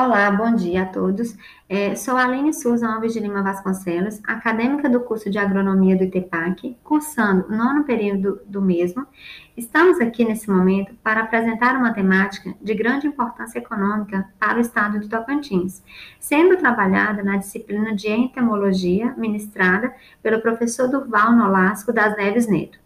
Olá, bom dia a todos. É, sou Aline Souza Alves de Lima Vasconcelos, acadêmica do curso de Agronomia do ITEPAC, cursando o nono período do mesmo. Estamos aqui nesse momento para apresentar uma temática de grande importância econômica para o estado do Tocantins, sendo trabalhada na disciplina de entomologia, ministrada pelo professor Durval Nolasco das Neves Neto.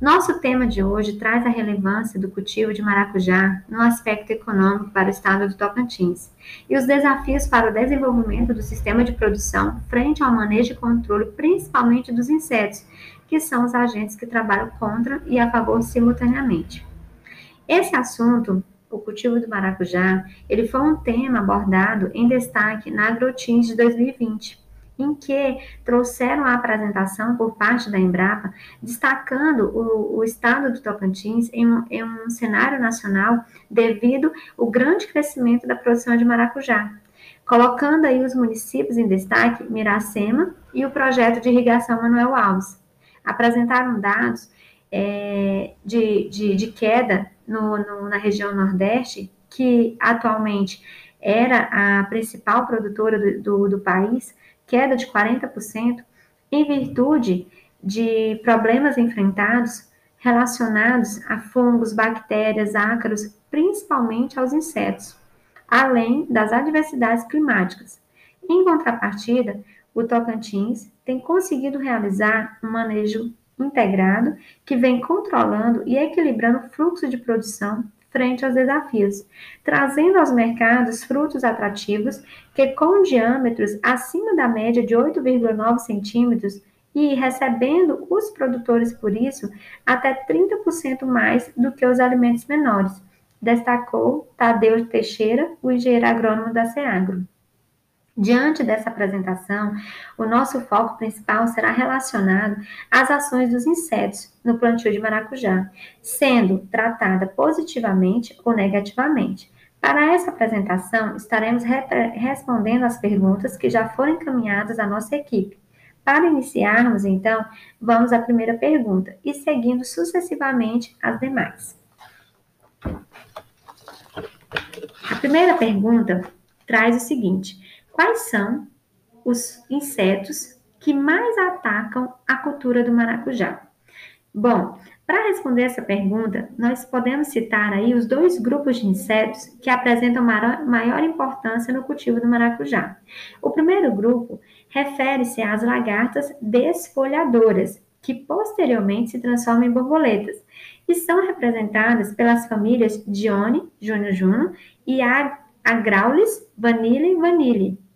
Nosso tema de hoje traz a relevância do cultivo de maracujá no aspecto econômico para o estado do Tocantins e os desafios para o desenvolvimento do sistema de produção frente ao manejo e controle, principalmente dos insetos, que são os agentes que trabalham contra e a favor simultaneamente. Esse assunto o cultivo do maracujá, ele foi um tema abordado em destaque na AgroTeams de 2020 em que trouxeram a apresentação por parte da Embrapa, destacando o, o estado do Tocantins em um, em um cenário nacional devido ao grande crescimento da produção de maracujá, colocando aí os municípios em destaque Miracema e o projeto de irrigação Manuel Alves. Apresentaram dados é, de, de, de, queda no, no, na região Nordeste, que atualmente era a principal produtora do, do, do país, queda de 40%, em virtude de problemas enfrentados relacionados a fungos, bactérias, ácaros, principalmente aos insetos, além das adversidades climáticas. Em contrapartida, o Tocantins tem conseguido realizar um manejo integrado que vem controlando e equilibrando o fluxo de produção frente aos desafios, trazendo aos mercados frutos atrativos que, com diâmetros acima da média de 8,9 centímetros, e recebendo os produtores por isso até 30% mais do que os alimentos menores, destacou Tadeu Teixeira, o engenheiro agrônomo da SEAGRO. Diante dessa apresentação, o nosso foco principal será relacionado às ações dos insetos no plantio de maracujá, sendo tratada positivamente ou negativamente. Para essa apresentação, estaremos respondendo às perguntas que já foram encaminhadas à nossa equipe. Para iniciarmos, então, vamos à primeira pergunta e seguindo sucessivamente as demais. A primeira pergunta traz o seguinte: Quais são os insetos que mais atacam a cultura do maracujá? Bom, para responder essa pergunta, nós podemos citar aí os dois grupos de insetos que apresentam maior importância no cultivo do maracujá. O primeiro grupo refere-se às lagartas desfolhadoras, que posteriormente se transformam em borboletas, e são representadas pelas famílias Dione, Júnior Juno, e Agraulis, Vanille Vanille.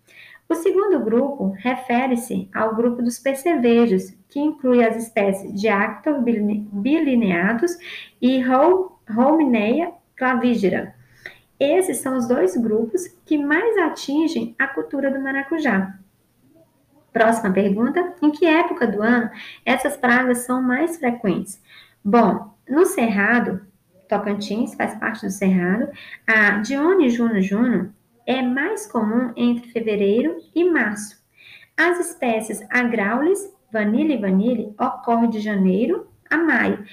O segundo grupo refere-se ao grupo dos percevejos, que inclui as espécies de Actor bilineatus e Holmineia clavigera. Esses são os dois grupos que mais atingem a cultura do maracujá. Próxima pergunta: em que época do ano essas pragas são mais frequentes? Bom, no Cerrado, Tocantins faz parte do Cerrado, a Dione Juno Juno é mais comum entre fevereiro e março. As espécies Agraulis, Vanille e Vanille, ocorrem de janeiro a maio.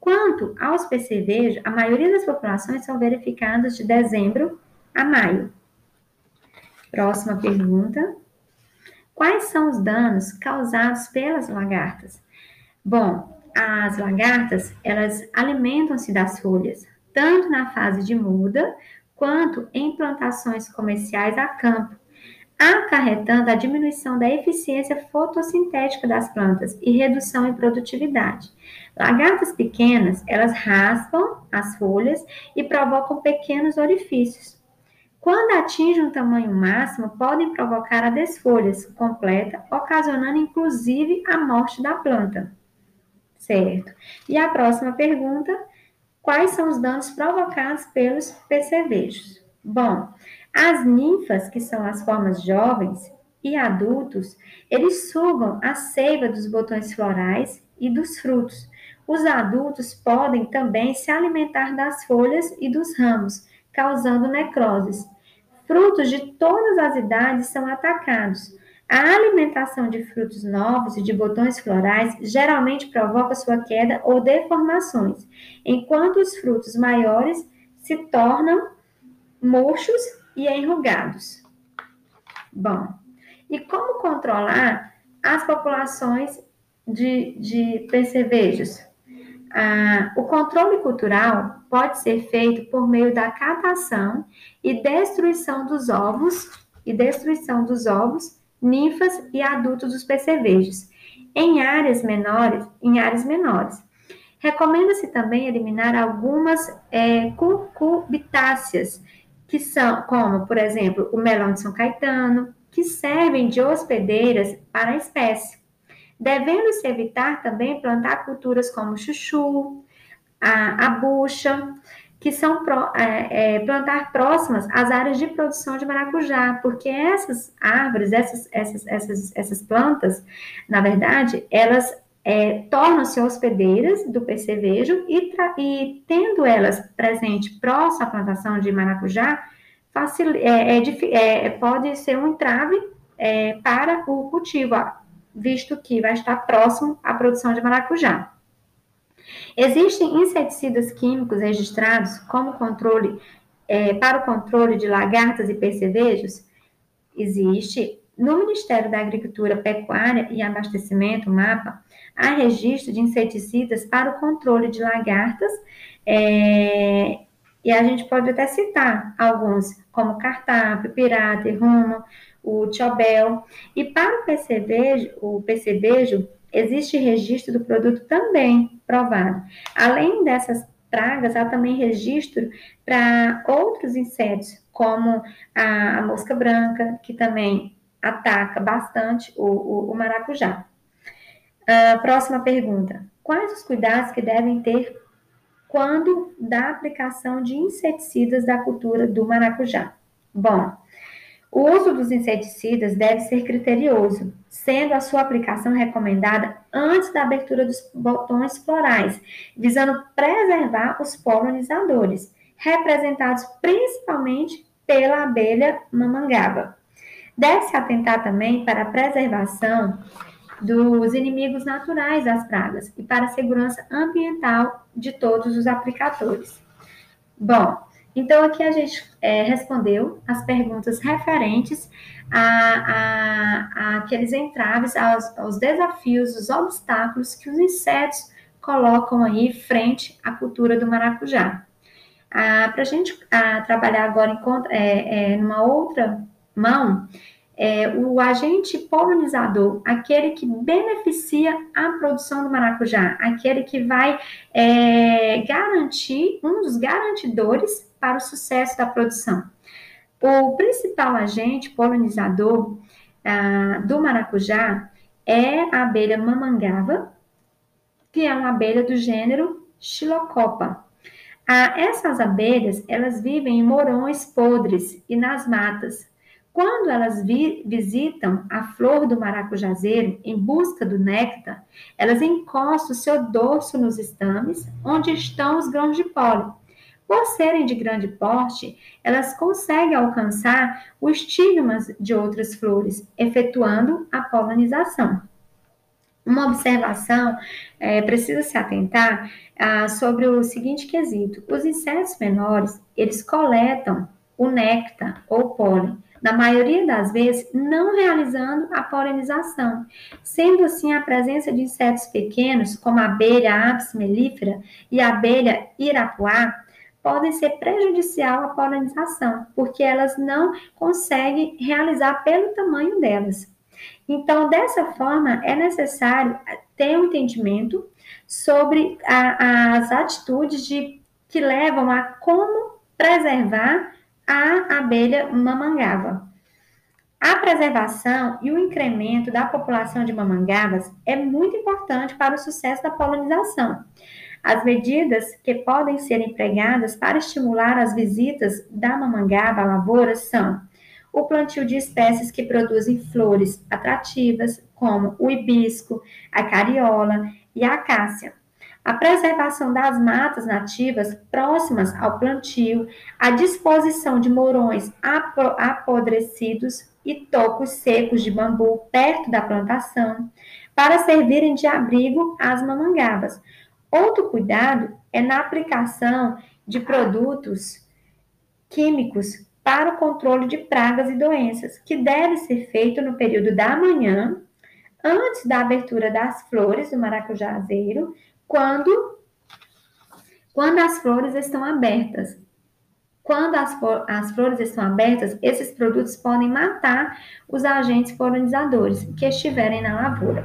Quanto aos percevejos, a maioria das populações são verificadas de dezembro a maio. Próxima pergunta. Quais são os danos causados pelas lagartas? Bom, as lagartas, elas alimentam-se das folhas, tanto na fase de muda quanto em plantações comerciais a campo, acarretando a diminuição da eficiência fotossintética das plantas e redução em produtividade. Lagartas pequenas, elas raspam as folhas e provocam pequenos orifícios. Quando atingem um tamanho máximo, podem provocar a desfolhas completa, ocasionando inclusive a morte da planta. Certo? E a próxima pergunta Quais são os danos provocados pelos percevejos? Bom, as ninfas, que são as formas jovens e adultos, eles sugam a seiva dos botões florais e dos frutos. Os adultos podem também se alimentar das folhas e dos ramos, causando necroses. Frutos de todas as idades são atacados. A alimentação de frutos novos e de botões florais geralmente provoca sua queda ou deformações, enquanto os frutos maiores se tornam murchos e enrugados. Bom, e como controlar as populações de, de percevejos? Ah, o controle cultural pode ser feito por meio da catação e destruição dos ovos e destruição dos ovos, ninfas e adultos dos percevejos em áreas menores, em áreas menores. Recomenda-se também eliminar algumas é, cucubitáceas, que são, como, por exemplo, o melão de São Caetano, que servem de hospedeiras para a espécie. Devendo-se evitar também plantar culturas como chuchu, a, a bucha, que são é, é, plantar próximas às áreas de produção de maracujá, porque essas árvores, essas, essas, essas, essas plantas, na verdade, elas é, tornam-se hospedeiras do percevejo e, e, tendo elas presente próximo à plantação de maracujá, é, é, é pode ser um entrave para o cultivo, visto que vai estar próximo à produção de maracujá. Existem inseticidas químicos registrados como controle é, para o controle de lagartas e percevejos? Existe. No Ministério da Agricultura, Pecuária e Abastecimento, MAPA, há registro de inseticidas para o controle de lagartas, é, e a gente pode até citar alguns, como cartapo, pirata, rumo, o tiobel. E para o percevejo, o percevejo existe registro do produto também provado. Além dessas pragas, há também registro para outros insetos, como a, a, mosca branca, que também ataca bastante o, o, o maracujá. Uh, próxima pergunta. Quais os cuidados que devem ter quando da aplicação de inseticidas da cultura do maracujá? Bom, o uso dos inseticidas deve ser criterioso, sendo a sua aplicação recomendada antes da abertura dos botões florais, visando preservar os polinizadores, representados principalmente pela abelha mamangaba. Deve-se atentar também para a preservação dos inimigos naturais das pragas e para a segurança ambiental de todos os aplicadores. Bom, então, aqui a gente é, respondeu as perguntas referentes a, a, a aqueles entraves, aos, aos, desafios, os obstáculos que os insetos colocam aí frente à cultura do maracujá. Ah, Para a gente ah, trabalhar agora em é, é, numa outra mão, é, o agente polinizador, aquele que beneficia a produção do maracujá, aquele que vai é, garantir, um dos garantidores para o sucesso da produção. O principal agente polinizador ah, do maracujá é a abelha mamangava, que é uma abelha do gênero Xilocopa. Ah, essas abelhas, elas vivem em morões podres e nas matas. Quando elas vi, visitam a flor do maracujazeiro em busca do néctar, elas encostam o seu dorso nos estames, onde estão os grãos de pólen. Por serem de grande porte, elas conseguem alcançar os estigmas de outras flores, efetuando a polinização. Uma observação é, precisa se atentar ah, sobre o seguinte quesito: os insetos menores eles coletam o néctar ou pólen, na maioria das vezes não realizando a polinização. Sendo assim, a presença de insetos pequenos, como a abelha apis mellifera e a abelha irapuá, podem ser prejudicial à polinização, porque elas não conseguem realizar pelo tamanho delas. Então, dessa forma, é necessário ter um entendimento sobre a, as atitudes de, que levam a como preservar a abelha mamangava. A preservação e o incremento da população de mamangavas é muito importante para o sucesso da polinização. As medidas que podem ser empregadas para estimular as visitas da mamangava à lavoura são o plantio de espécies que produzem flores atrativas, como o hibisco, a cariola e a acácia. A preservação das matas nativas próximas ao plantio, a disposição de morões apodrecidos e tocos secos de bambu perto da plantação, para servirem de abrigo às mamangabas, Outro cuidado é na aplicação de produtos químicos para o controle de pragas e doenças, que deve ser feito no período da manhã, antes da abertura das flores do maracujazeiro, quando, quando as flores estão abertas. Quando as, as flores estão abertas, esses produtos podem matar os agentes polinizadores que estiverem na lavoura.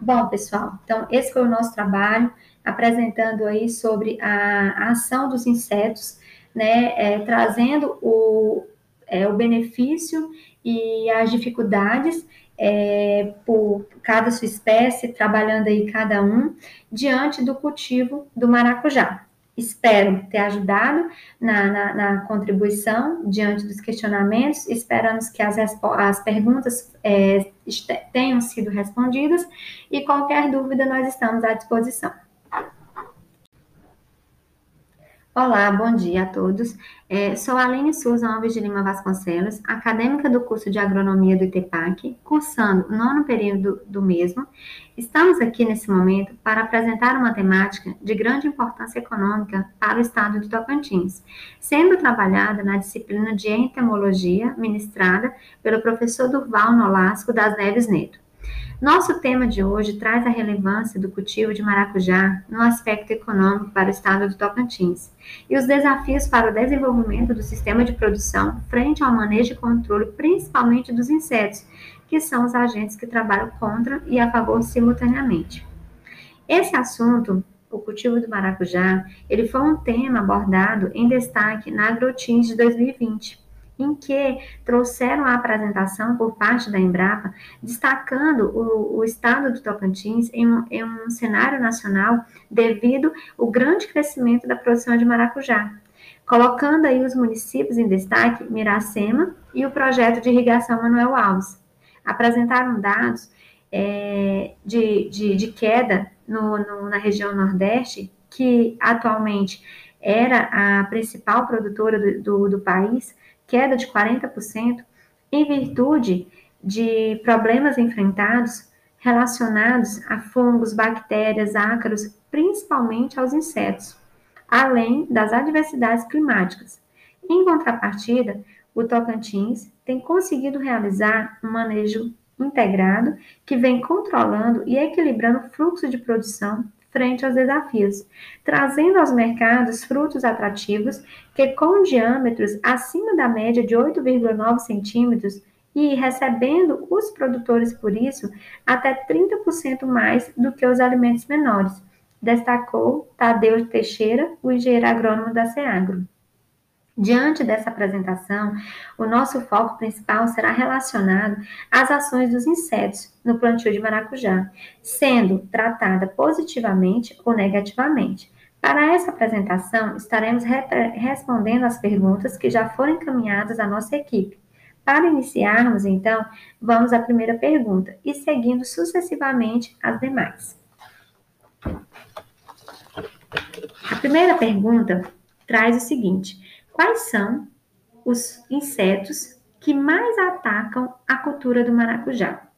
Bom, pessoal, então esse foi o nosso trabalho, apresentando aí sobre a, a ação dos insetos, né, é, trazendo o, é, o benefício e as dificuldades é, por cada sua espécie, trabalhando aí cada um, diante do cultivo do maracujá. Espero ter ajudado na, na, na contribuição diante dos questionamentos. Esperamos que as, as perguntas é, tenham sido respondidas e qualquer dúvida nós estamos à disposição. Olá, bom dia a todos. É, sou Aline Souza Alves de Lima Vasconcelos, acadêmica do curso de Agronomia do ITEPAC, cursando o nono período do mesmo. Estamos aqui nesse momento para apresentar uma temática de grande importância econômica para o estado de Tocantins, sendo trabalhada na disciplina de entomologia ministrada pelo professor Durval Nolasco das Neves Neto. Nosso tema de hoje traz a relevância do cultivo de maracujá no aspecto econômico para o estado do Tocantins e os desafios para o desenvolvimento do sistema de produção frente ao manejo e controle, principalmente dos insetos, que são os agentes que trabalham contra e a favor simultaneamente. Esse assunto o cultivo do maracujá, ele foi um tema abordado em destaque na AgroTeams de 2020, em que trouxeram a apresentação por parte da Embrapa, destacando o, o estado do Tocantins em um, em um cenário nacional devido ao grande crescimento da produção de maracujá, colocando aí os municípios em destaque Miracema e o projeto de irrigação Manuel Alves. Apresentaram dados é, de, de, de, queda no, no, na região Nordeste, que atualmente era a principal produtora do, do, do país, queda de 40%, em virtude de problemas enfrentados relacionados a fungos, bactérias, ácaros, principalmente aos insetos, além das adversidades climáticas. Em contrapartida, o Tocantins tem conseguido realizar um manejo integrado que vem controlando e equilibrando o fluxo de produção frente aos desafios, trazendo aos mercados frutos atrativos que, com diâmetros acima da média de 8,9 centímetros, e recebendo os produtores, por isso, até 30% mais do que os alimentos menores, destacou Tadeu Teixeira, o engenheiro agrônomo da SEAGRO. Diante dessa apresentação, o nosso foco principal será relacionado às ações dos insetos no plantio de maracujá, sendo tratada positivamente ou negativamente. Para essa apresentação, estaremos respondendo às perguntas que já foram encaminhadas à nossa equipe. Para iniciarmos, então, vamos à primeira pergunta e seguindo sucessivamente as demais. A primeira pergunta traz o seguinte: Quais são os insetos que mais atacam a cultura do maracujá?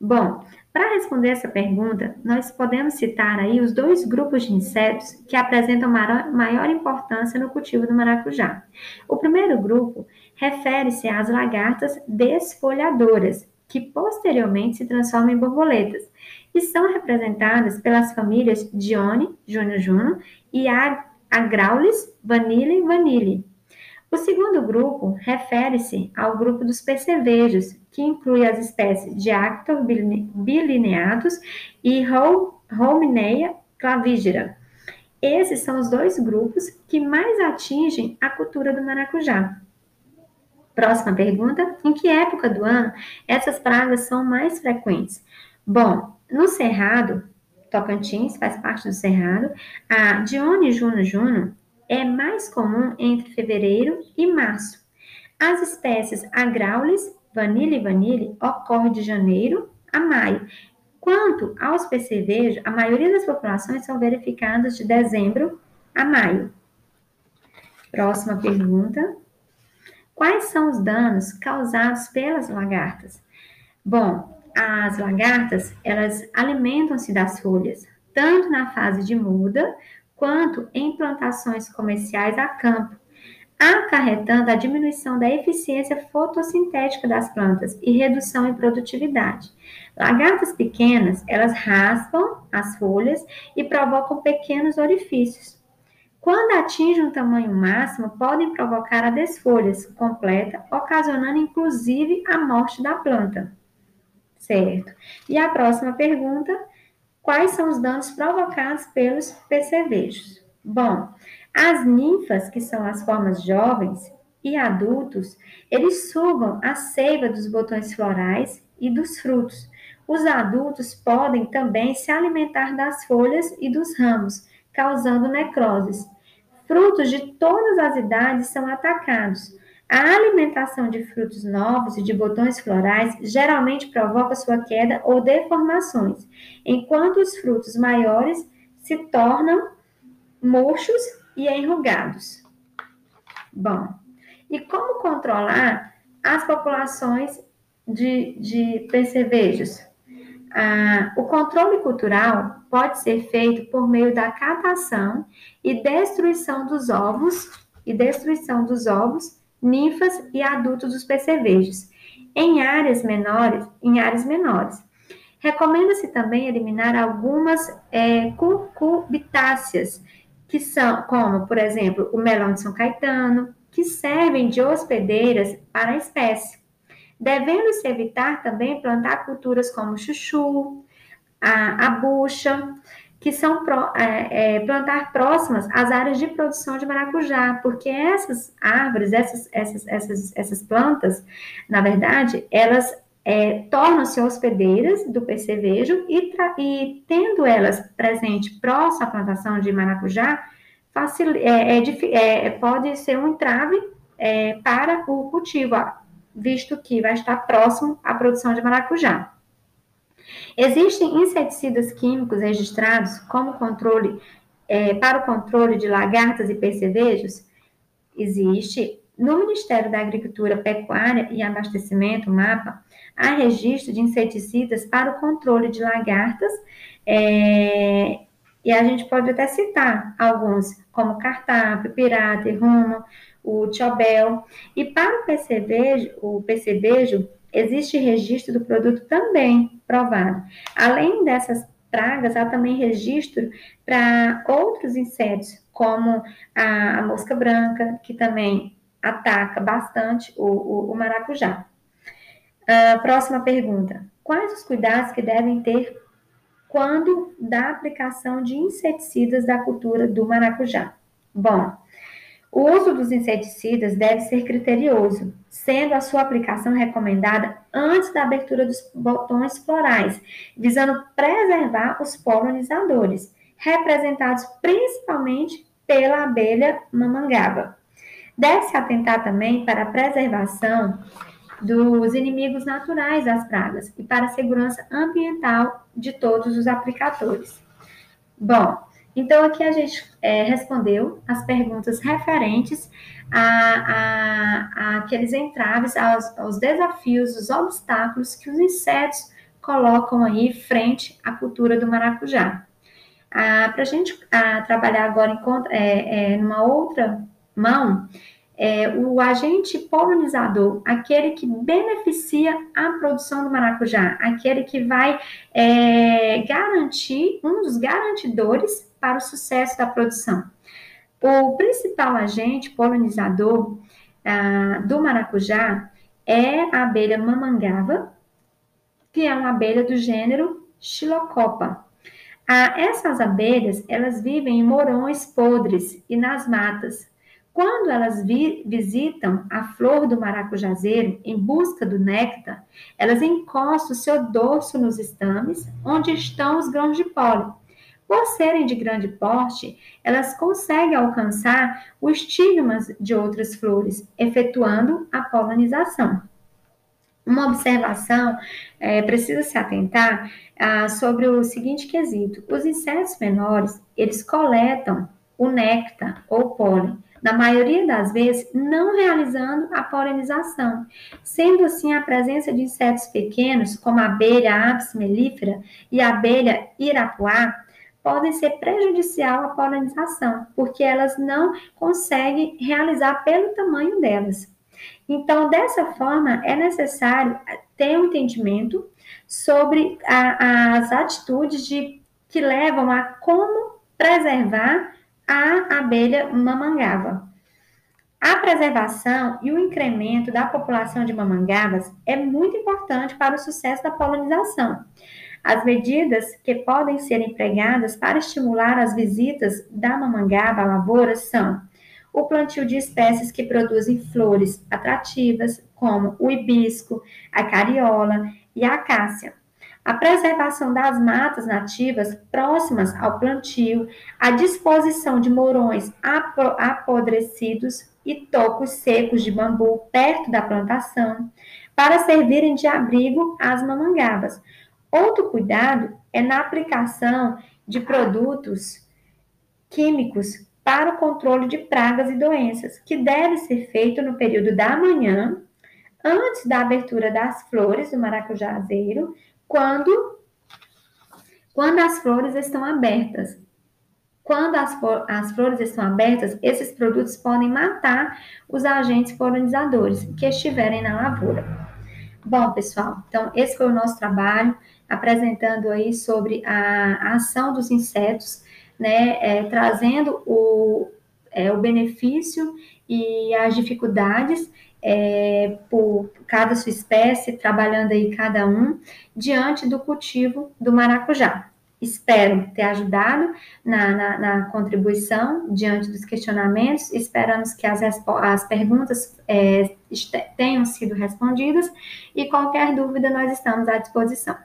Bom, para responder essa pergunta, nós podemos citar aí os dois grupos de insetos que apresentam maior importância no cultivo do maracujá. O primeiro grupo refere-se às lagartas desfolhadoras, que posteriormente se transformam em borboletas, e são representadas pelas famílias Dione, Juno Juno, e Agraulis, Vanille Vanille. O segundo grupo refere-se ao grupo dos percevejos, que inclui as espécies de Actor bilineatus e Holmineia clavigera. Esses são os dois grupos que mais atingem a cultura do maracujá. Próxima pergunta: em que época do ano essas pragas são mais frequentes? Bom, no Cerrado, Tocantins faz parte do Cerrado, a Dione Juno Juno é mais comum entre fevereiro e março. As espécies Agraulis, Vanille e Vanille ocorrem de janeiro a maio. Quanto aos percevejos, a maioria das populações são verificadas de dezembro a maio. Próxima pergunta. Quais são os danos causados pelas lagartas? Bom, as lagartas, elas alimentam-se das folhas, tanto na fase de muda quanto em plantações comerciais a campo. acarretando a diminuição da eficiência fotossintética das plantas e redução em produtividade. Lagartas pequenas, elas raspam as folhas e provocam pequenos orifícios. Quando atingem um tamanho máximo, podem provocar a desfolha completa, ocasionando inclusive a morte da planta. Certo? E a próxima pergunta: quais são os danos provocados pelos percevejos? Bom, as ninfas, que são as formas jovens e adultos, eles sugam a seiva dos botões florais e dos frutos. Os adultos podem também se alimentar das folhas e dos ramos, causando necroses. Frutos de todas as idades são atacados. A alimentação de frutos novos e de botões florais geralmente provoca sua queda ou deformações, enquanto os frutos maiores se tornam murchos e enrugados. Bom, e como controlar as populações de, de percevejos? Ah, o controle cultural pode ser feito por meio da catação e destruição dos ovos e destruição dos ovos, ninfas e adultos dos percevejos em áreas menores, em áreas menores. Recomenda-se também eliminar algumas é, cucubitáceas que são, como, por exemplo, o melão de São Caetano, que servem de hospedeiras para a espécie. Devendo-se evitar também plantar culturas como chuchu, a, a bucha, que são pro, é, é, plantar próximas às áreas de produção de maracujá, porque essas árvores, essas, essas, essas, essas plantas, na verdade, elas é, tornam-se hospedeiras do percevejo e, e, tendo elas presente próximo à plantação de maracujá, facil, é, é, é pode ser um entrave para o cultivo, visto que vai estar próximo à produção de maracujá. Existem inseticidas químicos registrados como controle é, para o controle de lagartas e percevejos? Existe no Ministério da Agricultura, Pecuária e Abastecimento, MAPA, há registro de inseticidas para o controle de lagartas, é, e a gente pode até citar alguns, como cartapo, pirata, rumo, o tiobel. E para o percevejo, o percevejo, existe registro do produto também provado. Além dessas pragas, há também registro para outros insetos, como a, a mosca branca, que também ataca bastante o, o, o maracujá. Uh, próxima pergunta. Quais os cuidados que devem ter quando da aplicação de inseticidas da cultura do maracujá? Bom, o uso dos inseticidas deve ser criterioso, sendo a sua aplicação recomendada antes da abertura dos botões florais, visando preservar os polinizadores, representados principalmente pela abelha mamangaba. Deve-se atentar também para a preservação dos inimigos naturais das pragas e para a segurança ambiental de todos os aplicadores. Bom, então aqui a gente é, respondeu as perguntas referentes a, a, a aqueles entraves, aos, aos, desafios, os obstáculos que os insetos colocam aí frente à cultura do maracujá. Ah, para a gente trabalhar agora em é, é, numa outra mão é, o agente polinizador, aquele que beneficia a produção do maracujá, aquele que vai é, garantir, um dos garantidores para o sucesso da produção. O principal agente polinizador ah, do maracujá é a abelha mamangava, que é uma abelha do gênero Xilocopa. Ah, essas abelhas, elas vivem em morões podres e nas matas. Quando elas vi, visitam a flor do maracujazeiro em busca do néctar, elas encostam o seu dorso nos estames, onde estão os grãos de pólen. Por serem de grande porte, elas conseguem alcançar os estigmas de outras flores, efetuando a polinização. Uma observação é, precisa se atentar ah, sobre o seguinte quesito: os insetos menores eles coletam o néctar ou pólen, na maioria das vezes não realizando a polinização. Sendo assim, a presença de insetos pequenos, como a abelha apis mellifera e a abelha irapuá, podem ser prejudicial à polinização, porque elas não conseguem realizar pelo tamanho delas. Então, dessa forma, é necessário ter um entendimento sobre a, as atitudes de, que levam a como preservar a abelha mamangava. A preservação e o incremento da população de mamangavas é muito importante para o sucesso da polinização. As medidas que podem ser empregadas para estimular as visitas da mamangava à lavoura são o plantio de espécies que produzem flores atrativas, como o hibisco, a cariola e a acácia. A preservação das matas nativas próximas ao plantio, a disposição de morões apodrecidos e tocos secos de bambu perto da plantação, para servirem de abrigo às mamangabas. Outro cuidado é na aplicação de produtos químicos para o controle de pragas e doenças, que deve ser feito no período da manhã, antes da abertura das flores do maracujazeiro, quando, quando as flores estão abertas. Quando as, as flores estão abertas, esses produtos podem matar os agentes polinizadores que estiverem na lavoura. Bom, pessoal, então esse foi o nosso trabalho, apresentando aí sobre a, a ação dos insetos né, é, trazendo o, é, o benefício e as dificuldades é, por cada sua espécie, trabalhando aí cada um, diante do cultivo do maracujá. Espero ter ajudado na, na, na contribuição diante dos questionamentos. Esperamos que as, as perguntas é, tenham sido respondidas e qualquer dúvida nós estamos à disposição.